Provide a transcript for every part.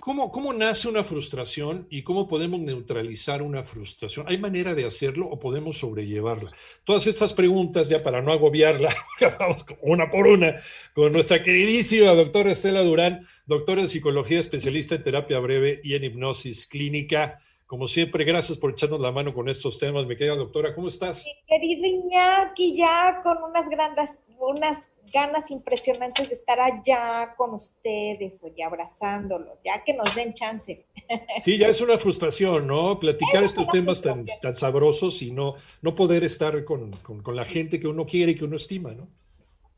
¿Cómo, ¿Cómo nace una frustración y cómo podemos neutralizar una frustración? ¿Hay manera de hacerlo o podemos sobrellevarla? Todas estas preguntas, ya para no agobiarla, vamos una por una con nuestra queridísima doctora Estela Durán, doctora en psicología, especialista en terapia breve y en hipnosis clínica. Como siempre, gracias por echarnos la mano con estos temas. Me queda, doctora, ¿cómo estás? Mi querido Iñaki, ya con unas grandes, unas ganas impresionantes de estar allá con ustedes, oye, abrazándolos, ya que nos den chance. Sí, ya es una frustración, ¿no? Platicar estos temas tan, tan, sabrosos y no, no poder estar con, con, con, la gente que uno quiere y que uno estima, ¿no?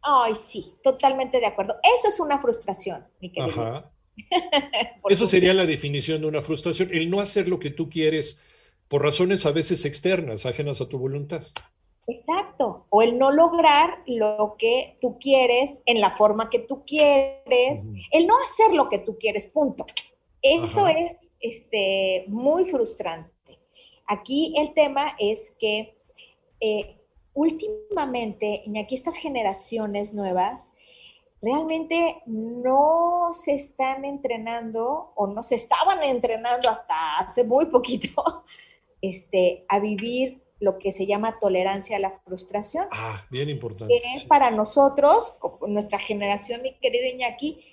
Ay, sí, totalmente de acuerdo. Eso es una frustración, mi querido. Ajá. Eso sería la definición de una frustración, el no hacer lo que tú quieres por razones a veces externas, ajenas a tu voluntad. Exacto, o el no lograr lo que tú quieres en la forma que tú quieres, uh -huh. el no hacer lo que tú quieres, punto. Eso Ajá. es este, muy frustrante. Aquí el tema es que eh, últimamente, y aquí estas generaciones nuevas, realmente no se están entrenando o no se estaban entrenando hasta hace muy poquito este, a vivir lo que se llama tolerancia a la frustración. Ah, bien importante. Que sí. para nosotros, nuestra generación, mi querido Iñaki,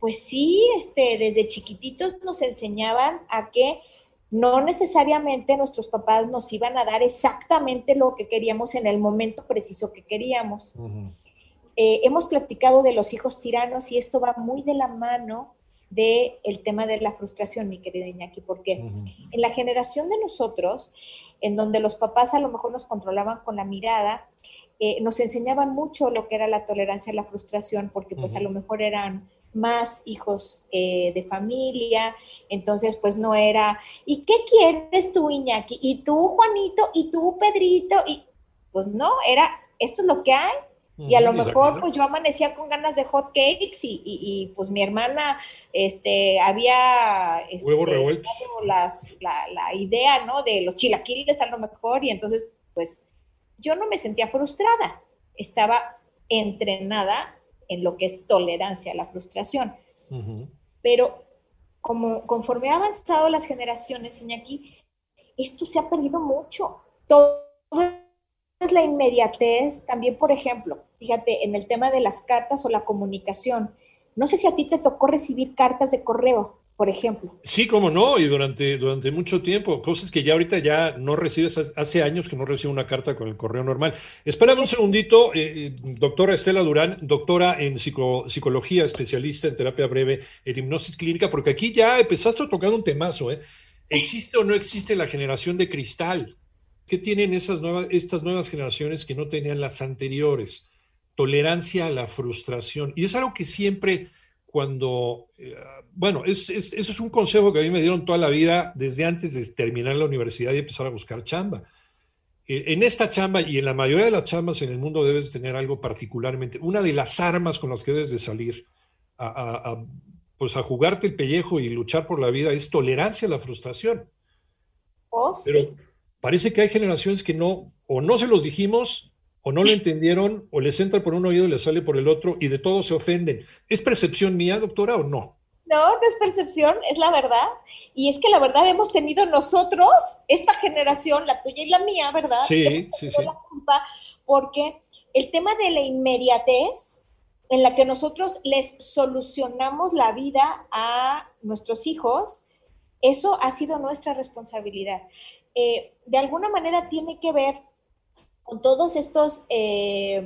pues sí, este, desde chiquititos nos enseñaban a que no necesariamente nuestros papás nos iban a dar exactamente lo que queríamos en el momento preciso que queríamos. Uh -huh. eh, hemos platicado de los hijos tiranos y esto va muy de la mano del el tema de la frustración, mi querido Iñaki, porque uh -huh. en la generación de nosotros, en donde los papás a lo mejor nos controlaban con la mirada, eh, nos enseñaban mucho lo que era la tolerancia a la frustración, porque pues uh -huh. a lo mejor eran más hijos eh, de familia, entonces pues no era, ¿y qué quieres tú, Iñaki? ¿Y tú, Juanito? ¿Y tú, Pedrito? Y pues no, era, esto es lo que hay, y a lo mejor pues yo amanecía con ganas de hot cakes y, y, y pues mi hermana este, había este, Huevo revuelto. Las, la, la, idea ¿no? de los chilaquiles a lo mejor y entonces pues yo no me sentía frustrada, estaba entrenada en lo que es tolerancia a la frustración. Uh -huh. Pero como conforme ha avanzado las generaciones, Iñaki, esto se ha perdido mucho. Todo la inmediatez, también, por ejemplo, fíjate, en el tema de las cartas o la comunicación. No sé si a ti te tocó recibir cartas de correo, por ejemplo. Sí, cómo no, y durante, durante mucho tiempo, cosas que ya ahorita ya no recibes, hace años que no recibo una carta con el correo normal. Espérame un segundito, eh, doctora Estela Durán, doctora en psico, psicología, especialista en terapia breve, en hipnosis clínica, porque aquí ya empezaste tocar un temazo, ¿eh? ¿Existe o no existe la generación de cristal? ¿Qué tienen esas nuevas, estas nuevas generaciones que no tenían las anteriores? Tolerancia a la frustración. Y es algo que siempre cuando, eh, bueno, es, es, eso es un consejo que a mí me dieron toda la vida desde antes de terminar la universidad y empezar a buscar chamba. Eh, en esta chamba y en la mayoría de las chambas en el mundo debes tener algo particularmente, una de las armas con las que debes de salir a, a, a pues a jugarte el pellejo y luchar por la vida es tolerancia a la frustración. Oh, Pero, sí parece que hay generaciones que no, o no se los dijimos, o no lo entendieron, o les entra por un oído y les sale por el otro, y de todo se ofenden. ¿Es percepción mía, doctora, o no? No, no es percepción, es la verdad. Y es que la verdad hemos tenido nosotros, esta generación, la tuya y la mía, ¿verdad? Sí, sí, sí. La culpa porque el tema de la inmediatez en la que nosotros les solucionamos la vida a nuestros hijos, eso ha sido nuestra responsabilidad eh, de alguna manera tiene que ver con todos estos eh,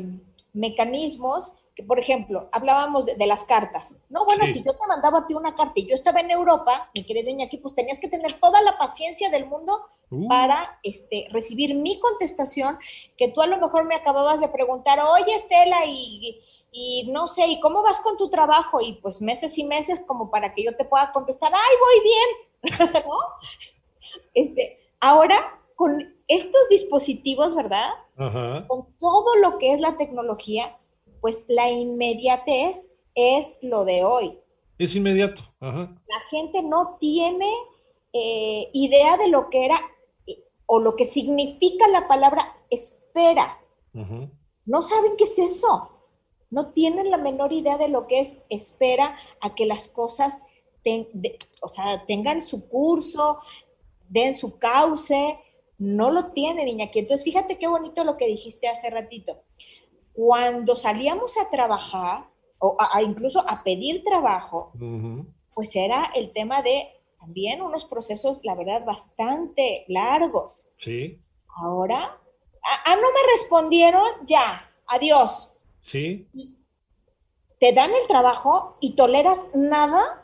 mecanismos que, por ejemplo, hablábamos de, las cartas. No, bueno, si yo te mandaba a ti una carta y yo estaba en Europa, mi querido Iñaki, pues tenías que tener toda la paciencia del mundo uh. para este, recibir mi contestación, que tú a lo mejor me acababas de preguntar, oye Estela, y, y no sé, ¿y cómo vas con tu trabajo? Y pues meses y meses como para que yo te pueda contestar, ay, voy bien, ¿no? Este, ahora, con estos dispositivos, ¿verdad? Con todo lo que es la tecnología, pues la inmediatez es lo de hoy. Es inmediato. Ajá. La gente no tiene eh, idea de lo que era o lo que significa la palabra espera. No saben qué es eso. No tienen la menor idea de lo que es espera a que las cosas o sea, tengan su curso, den su cauce, no lo tienen, Iñaki. Entonces, fíjate qué bonito lo que dijiste hace ratito. Cuando salíamos a trabajar, o incluso a pedir trabajo, pues era el tema de también unos procesos, la verdad, bastante largos. Sí. Ahora, ah, no me respondieron, ya, adiós. Sí. Te dan el trabajo y toleras nada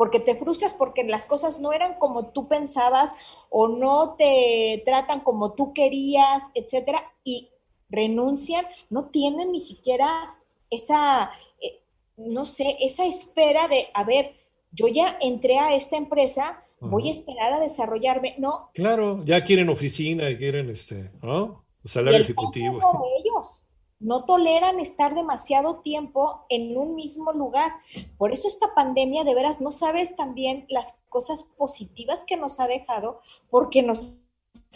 porque te frustras porque las cosas no eran como tú pensabas o no te tratan como tú querías, etcétera, y renuncian, no tienen ni siquiera esa, eh, no sé, esa espera de, a ver, yo ya entré a esta empresa, voy a esperar a desarrollarme, no. Claro, ya quieren oficina, quieren este, ¿no? Salario ejecutivo. ellos no toleran estar demasiado tiempo en un mismo lugar. Por eso esta pandemia, de veras, no sabes también las cosas positivas que nos ha dejado, porque nos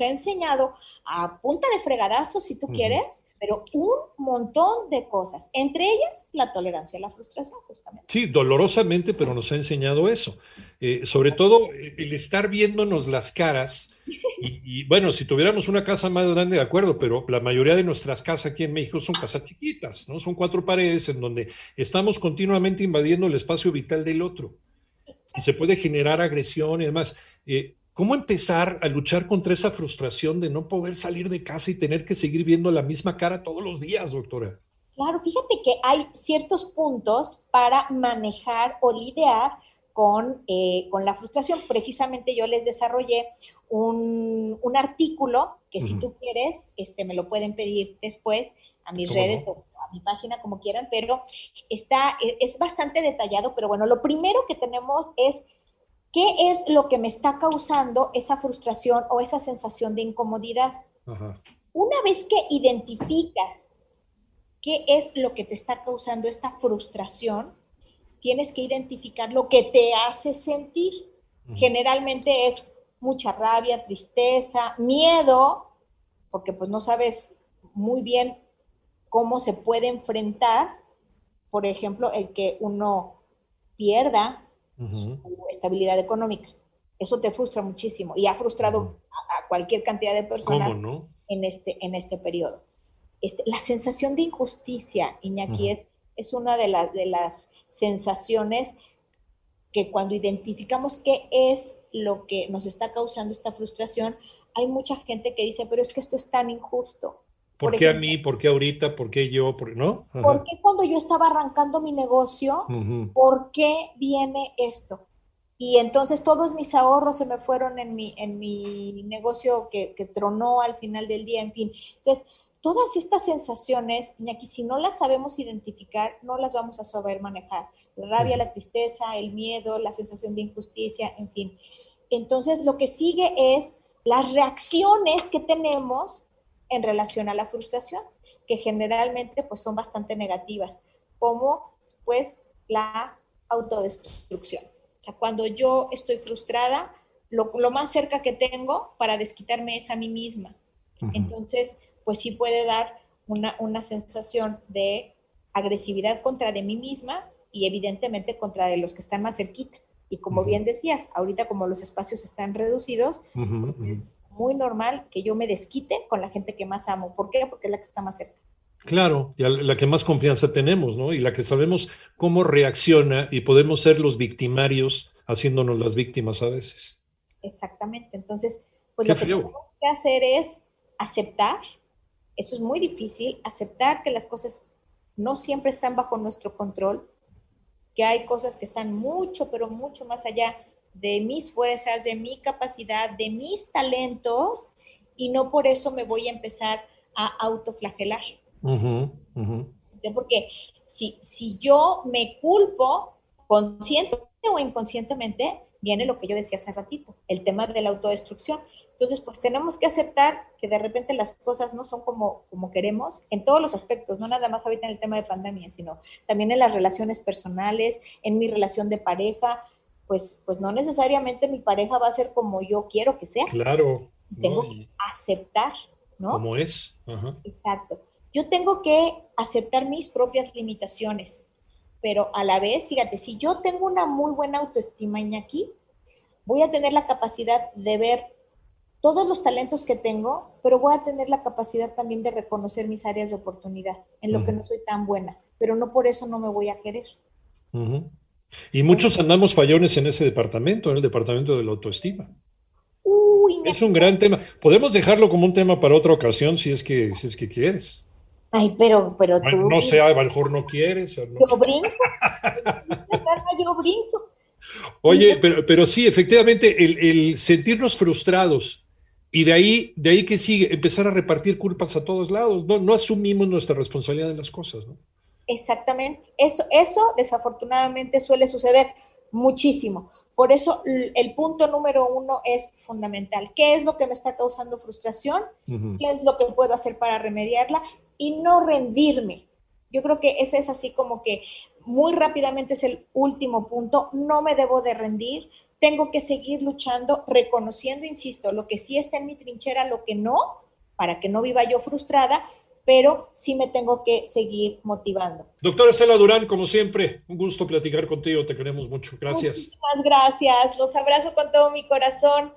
ha enseñado a punta de fregadazo, si tú quieres, pero un montón de cosas, entre ellas la tolerancia a la frustración, justamente. Sí, dolorosamente, pero nos ha enseñado eso. Eh, sobre todo el estar viéndonos las caras y, bueno, si tuviéramos una casa más grande, de acuerdo, pero la mayoría de nuestras casas aquí en México son casas chiquitas, ¿no? Son cuatro paredes en donde estamos continuamente invadiendo el espacio vital del otro. Y se puede generar agresión y demás. Eh, ¿Cómo empezar a luchar contra esa frustración de no poder salir de casa y tener que seguir viendo la misma cara todos los días, doctora? Claro, fíjate que hay ciertos puntos para manejar o lidiar con, eh, con la frustración. Precisamente yo les desarrollé un, un artículo que si tú quieres, este, me lo pueden pedir después a mis redes o a mi página, como quieran, pero está, e, es bastante detallado, pero bueno, lo primero que tenemos es qué es lo que me está causando esa frustración o esa sensación de incomodidad. Una vez que identificas qué es lo que te está causando esta frustración, tienes que identificar lo que te hace sentir. Generalmente es mucha rabia, tristeza, miedo, porque pues no sabes muy bien cómo se puede enfrentar, por ejemplo, el que uno pierda su estabilidad económica. Eso te frustra muchísimo y ha frustrado a, cualquier cantidad de personas en, este, en este periodo. Este, la sensación de injusticia, Iñaki, es, es una de, de las sensaciones que cuando identificamos qué es lo que nos está causando esta frustración, hay mucha gente que dice, pero es que esto es tan injusto. ¿Por, qué a mí? ¿Por qué ahorita? ¿Por qué yo? ¿Por, ¿no? ¿Por qué cuando yo estaba arrancando mi negocio? ¿Por qué viene esto? Y entonces todos mis ahorros se me fueron en mi, en mi negocio que, que tronó al final del día, en fin. Entonces, todas estas sensaciones, Iñaki, si no las sabemos identificar, no las vamos a saber manejar. La rabia, la tristeza, el miedo, la sensación de injusticia, en fin. Entonces, lo que sigue es las reacciones que tenemos en relación a la frustración, que generalmente pues son bastante negativas, como pues la autodestrucción. O sea, cuando yo estoy frustrada, lo, más cerca que tengo para desquitarme es a mí misma. Entonces, pues sí puede dar una, una sensación de agresividad contra de mí misma y evidentemente contra de los que están más cerquita. Y como bien decías, ahorita como los espacios están reducidos, es muy normal que yo me desquite con la gente que más amo. ¿Por qué? Porque es la que está más cerca. Claro, y la que más confianza tenemos, ¿no? Y la que sabemos cómo reacciona y podemos ser los victimarios haciéndonos las víctimas a veces. Exactamente. Entonces, pues lo que tenemos que hacer es aceptar eso es muy difícil, aceptar que las cosas no siempre están bajo nuestro control, que hay cosas que están mucho, pero mucho más allá de mis fuerzas, de mi capacidad, de mis talentos, y no por eso me voy a empezar a autoflagelar. Porque si, si yo me culpo consciente o inconscientemente, viene lo que yo decía hace ratito, el tema de la autodestrucción. Entonces, pues tenemos que aceptar que de repente las cosas no son como, como queremos en todos los aspectos, no nada más ahorita en el tema de pandemia, sino también en las relaciones personales, en mi relación de pareja, pues, pues no necesariamente mi pareja va a ser como yo quiero que sea. Claro. Tengo que aceptar, ¿no? Como es. Exacto. Yo tengo que aceptar mis propias limitaciones, pero a la vez, fíjate, si yo tengo una muy buena autoestima, Iñaki, voy a tener la capacidad de ver todos los talentos que tengo, pero voy a tener la capacidad también de reconocer mis áreas de oportunidad en lo que no soy tan buena, pero no por eso no me voy a querer. Y muchos andamos fallones en ese departamento, en el departamento de la autoestima. es un gran tema. Podemos dejarlo como un tema para otra ocasión si es que, si es que quieres. Ay, pero, pero tú. No sé, a lo mejor no quieres. Yo brinco. yo brinco. Oye, pero, pero sí, efectivamente, el, sentirnos frustrados y de ahí, de ahí que sigue, empezar a repartir culpas a todos lados. No, no asumimos nuestra responsabilidad en las cosas, ¿no? Exactamente. Eso, eso desafortunadamente suele suceder muchísimo. Por eso el punto número uno es fundamental. ¿Qué es lo que me está causando frustración? ¿Qué es lo que puedo hacer para remediarla? Y no rendirme. Yo creo que ese es así como que muy rápidamente es el último punto. No me debo de rendir. Tengo que seguir luchando, reconociendo, insisto, lo que sí está en mi trinchera, lo que no, para que no viva yo frustrada pero sí me tengo que seguir motivando. Doctora Estela Durán, como siempre, un gusto platicar contigo, te queremos mucho. Gracias. Muchísimas gracias, los abrazo con todo mi corazón.